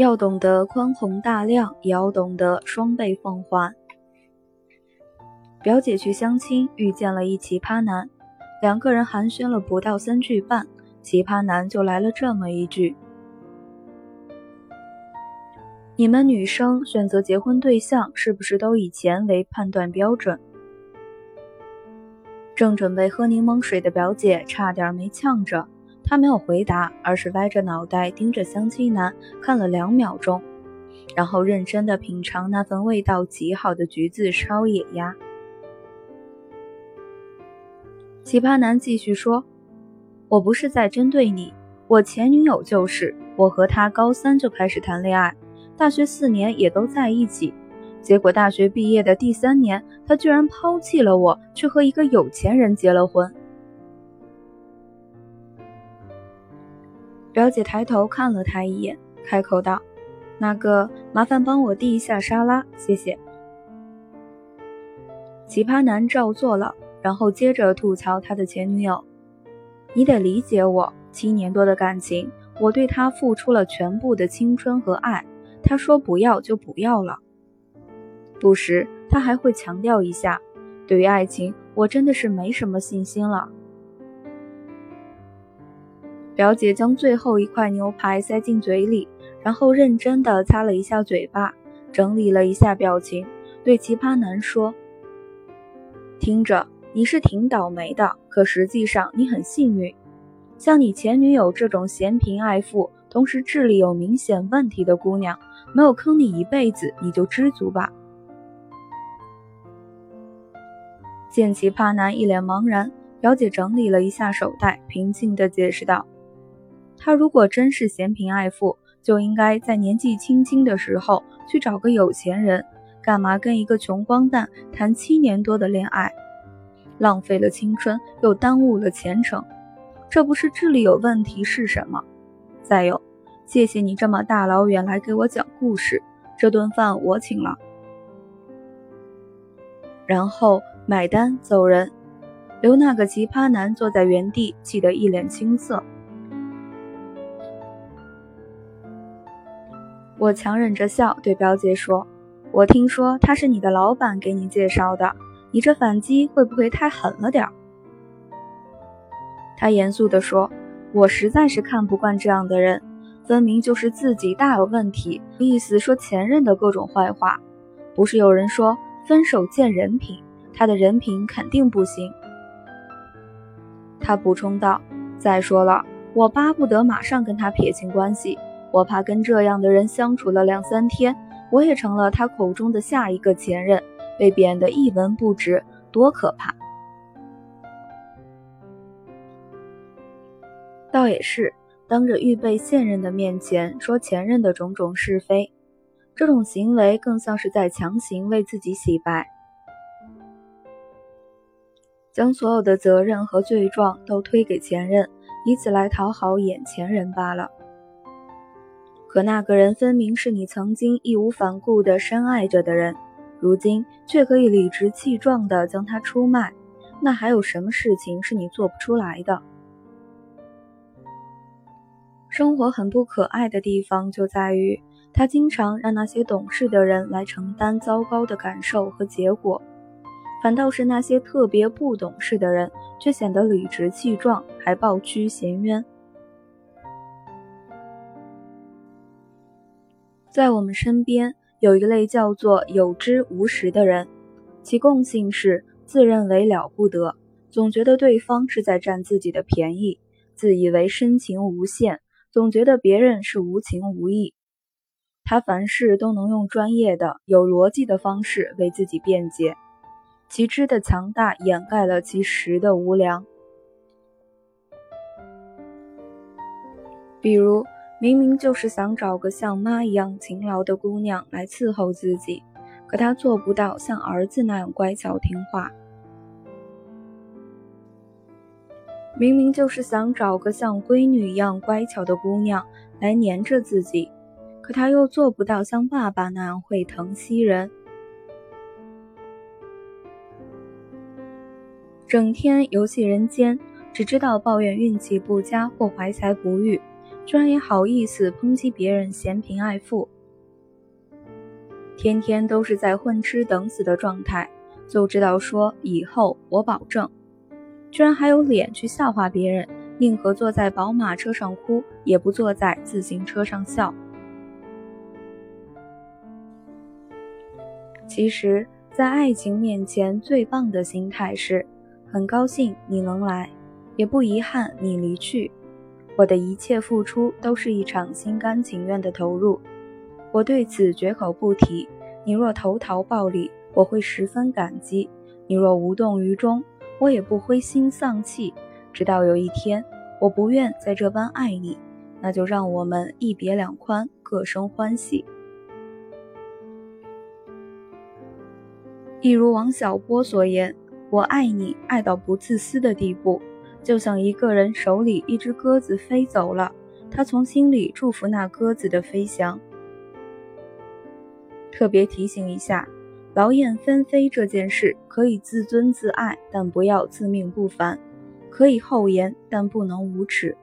要懂得宽宏大量，也要懂得双倍奉还。表姐去相亲，遇见了一奇葩男，两个人寒暄了不到三句半，奇葩男就来了这么一句：“你们女生选择结婚对象，是不是都以钱为判断标准？”正准备喝柠檬水的表姐差点没呛着，他没有回答，而是歪着脑袋盯着相亲男看了两秒钟，然后认真的品尝那份味道极好的橘子烧野鸭。奇葩男继续说：“我不是在针对你，我前女友就是，我和她高三就开始谈恋爱，大学四年也都在一起。”结果大学毕业的第三年，他居然抛弃了我，去和一个有钱人结了婚。表姐抬头看了他一眼，开口道：“那个，麻烦帮我递一下沙拉，谢谢。”奇葩男照做了，然后接着吐槽他的前女友：“你得理解我，七年多的感情，我对他付出了全部的青春和爱，他说不要就不要了。”不时，他还会强调一下：“对于爱情，我真的是没什么信心了。”表姐将最后一块牛排塞进嘴里，然后认真的擦了一下嘴巴，整理了一下表情，对奇葩男说：“听着，你是挺倒霉的，可实际上你很幸运。像你前女友这种嫌贫爱富，同时智力有明显问题的姑娘，没有坑你一辈子，你就知足吧。”见奇葩男一脸茫然，表姐整理了一下手袋，平静地解释道：“他如果真是嫌贫爱富，就应该在年纪轻轻的时候去找个有钱人，干嘛跟一个穷光蛋谈七年多的恋爱，浪费了青春，又耽误了前程，这不是智力有问题是什么？再有，谢谢你这么大老远来给我讲故事，这顿饭我请了。”然后。买单走人，留那个奇葩男坐在原地，气得一脸青涩。我强忍着笑对表姐说：“我听说他是你的老板给你介绍的，你这反击会不会太狠了点儿？”他严肃地说：“我实在是看不惯这样的人，分明就是自己大有问题，意思说前任的各种坏话。不是有人说分手见人品？”他的人品肯定不行，他补充道：“再说了，我巴不得马上跟他撇清关系，我怕跟这样的人相处了两三天，我也成了他口中的下一个前任，被贬得一文不值，多可怕！”倒也是，当着预备现任的面前说前任的种种是非，这种行为更像是在强行为自己洗白。将所有的责任和罪状都推给前任，以此来讨好眼前人罢了。可那个人分明是你曾经义无反顾地深爱着的人，如今却可以理直气壮地将他出卖，那还有什么事情是你做不出来的？生活很不可爱的地方就在于，他经常让那些懂事的人来承担糟糕的感受和结果。反倒是那些特别不懂事的人，却显得理直气壮，还抱屈衔冤。在我们身边有一类叫做有知无识的人，其共性是自认为了不得，总觉得对方是在占自己的便宜，自以为深情无限，总觉得别人是无情无义。他凡事都能用专业的、有逻辑的方式为自己辩解。其知的强大掩盖了其实的无良。比如，明明就是想找个像妈一样勤劳的姑娘来伺候自己，可他做不到像儿子那样乖巧听话；明明就是想找个像闺女一样乖巧的姑娘来黏着自己，可他又做不到像爸爸那样会疼惜人。整天游戏人间，只知道抱怨运气不佳或怀才不遇，居然也好意思抨击别人嫌贫爱富，天天都是在混吃等死的状态，就知道说以后我保证，居然还有脸去笑话别人，宁可坐在宝马车上哭，也不坐在自行车上笑。其实，在爱情面前，最棒的心态是：很高兴你能来，也不遗憾你离去。我的一切付出都是一场心甘情愿的投入，我对此绝口不提。你若投桃报李，我会十分感激；你若无动于衷，我也不灰心丧气。直到有一天，我不愿再这般爱你，那就让我们一别两宽，各生欢喜。一如王小波所言：“我爱你，爱到不自私的地步，就像一个人手里一只鸽子飞走了，他从心里祝福那鸽子的飞翔。”特别提醒一下，劳燕分飞这件事可以自尊自爱，但不要自命不凡；可以厚颜，但不能无耻。